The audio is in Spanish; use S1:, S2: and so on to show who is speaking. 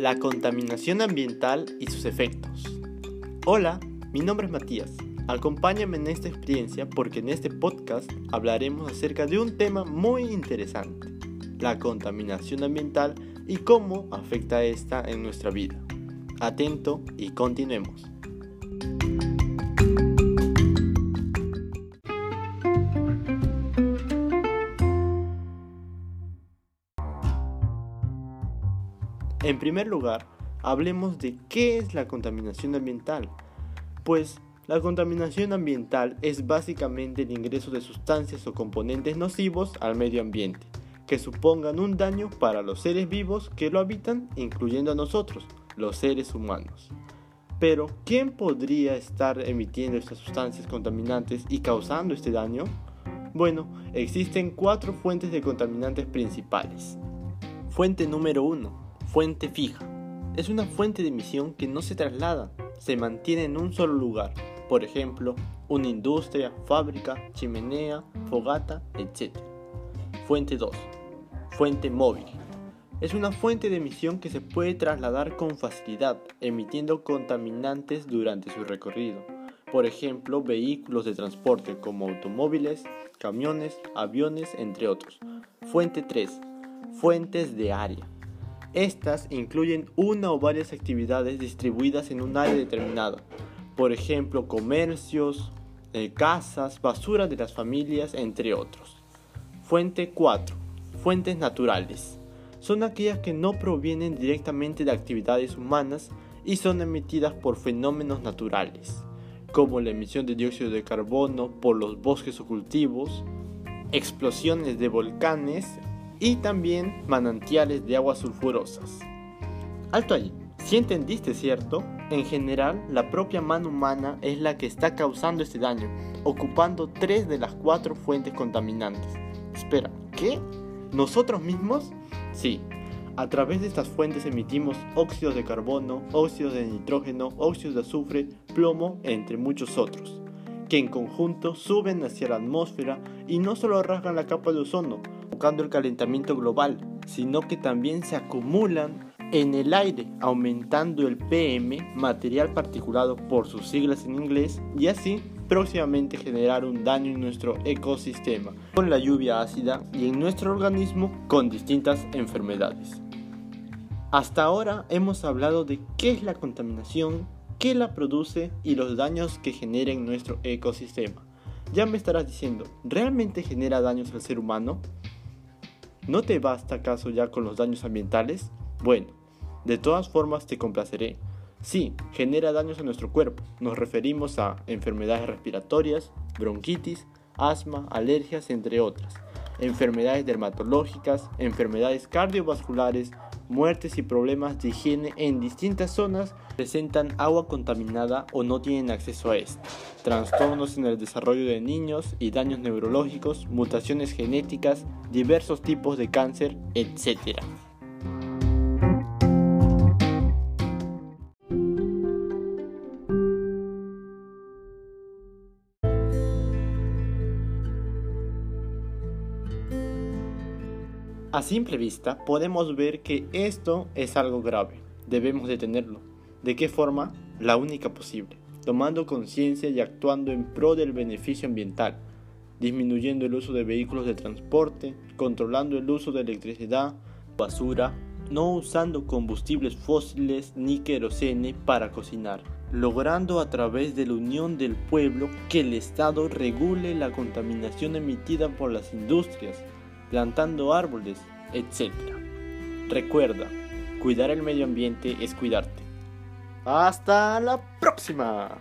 S1: La contaminación ambiental y sus efectos. Hola, mi nombre es Matías. Acompáñame en esta experiencia porque en este podcast hablaremos acerca de un tema muy interesante, la contaminación ambiental y cómo afecta esta en nuestra vida. Atento y continuemos. En primer lugar, hablemos de qué es la contaminación ambiental. Pues la contaminación ambiental es básicamente el ingreso de sustancias o componentes nocivos al medio ambiente, que supongan un daño para los seres vivos que lo habitan, incluyendo a nosotros, los seres humanos. Pero, ¿quién podría estar emitiendo estas sustancias contaminantes y causando este daño? Bueno, existen cuatro fuentes de contaminantes principales. Fuente número 1 Fuente fija. Es una fuente de emisión que no se traslada, se mantiene en un solo lugar. Por ejemplo, una industria, fábrica, chimenea, fogata, etc. Fuente 2. Fuente móvil. Es una fuente de emisión que se puede trasladar con facilidad, emitiendo contaminantes durante su recorrido. Por ejemplo, vehículos de transporte como automóviles, camiones, aviones, entre otros. Fuente 3. Fuentes de área. Estas incluyen una o varias actividades distribuidas en un área determinada, por ejemplo comercios, eh, casas, basura de las familias, entre otros. Fuente 4. Fuentes naturales. Son aquellas que no provienen directamente de actividades humanas y son emitidas por fenómenos naturales, como la emisión de dióxido de carbono por los bosques o cultivos, explosiones de volcanes y también manantiales de aguas sulfurosas. Alto ahí, si entendiste cierto, en general la propia mano humana es la que está causando este daño, ocupando tres de las cuatro fuentes contaminantes. Espera, ¿qué? ¿Nosotros mismos? Sí, a través de estas fuentes emitimos óxidos de carbono, óxidos de nitrógeno, óxidos de azufre, plomo, entre muchos otros, que en conjunto suben hacia la atmósfera y no solo rasgan la capa de ozono, el calentamiento global, sino que también se acumulan en el aire, aumentando el PM, material particulado por sus siglas en inglés, y así próximamente generar un daño en nuestro ecosistema con la lluvia ácida y en nuestro organismo con distintas enfermedades. Hasta ahora hemos hablado de qué es la contaminación, qué la produce y los daños que genera en nuestro ecosistema. Ya me estarás diciendo, ¿realmente genera daños al ser humano? ¿No te basta acaso ya con los daños ambientales? Bueno, de todas formas te complaceré. Sí, genera daños a nuestro cuerpo. Nos referimos a enfermedades respiratorias, bronquitis, asma, alergias, entre otras. Enfermedades dermatológicas, enfermedades cardiovasculares, muertes y problemas de higiene en distintas zonas presentan agua contaminada o no tienen acceso a esta, trastornos en el desarrollo de niños y daños neurológicos, mutaciones genéticas, diversos tipos de cáncer, etc. A simple vista podemos ver que esto es algo grave, debemos detenerlo. ¿De qué forma? La única posible, tomando conciencia y actuando en pro del beneficio ambiental, disminuyendo el uso de vehículos de transporte, controlando el uso de electricidad, basura, no usando combustibles fósiles ni querosene para cocinar, logrando a través de la unión del pueblo que el Estado regule la contaminación emitida por las industrias, plantando árboles, etc. Recuerda, cuidar el medio ambiente es cuidarte. Hasta la próxima.